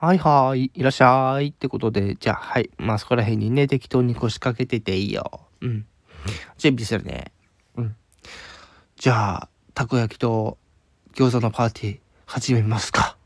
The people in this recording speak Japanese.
はいはい、いらっしゃい。ってことで、じゃあ、はい。まあ、そこら辺にね、適当に腰掛けてていいよ。うん。準備するね。うん。じゃあ、たこ焼きと餃子のパーティー始めますか。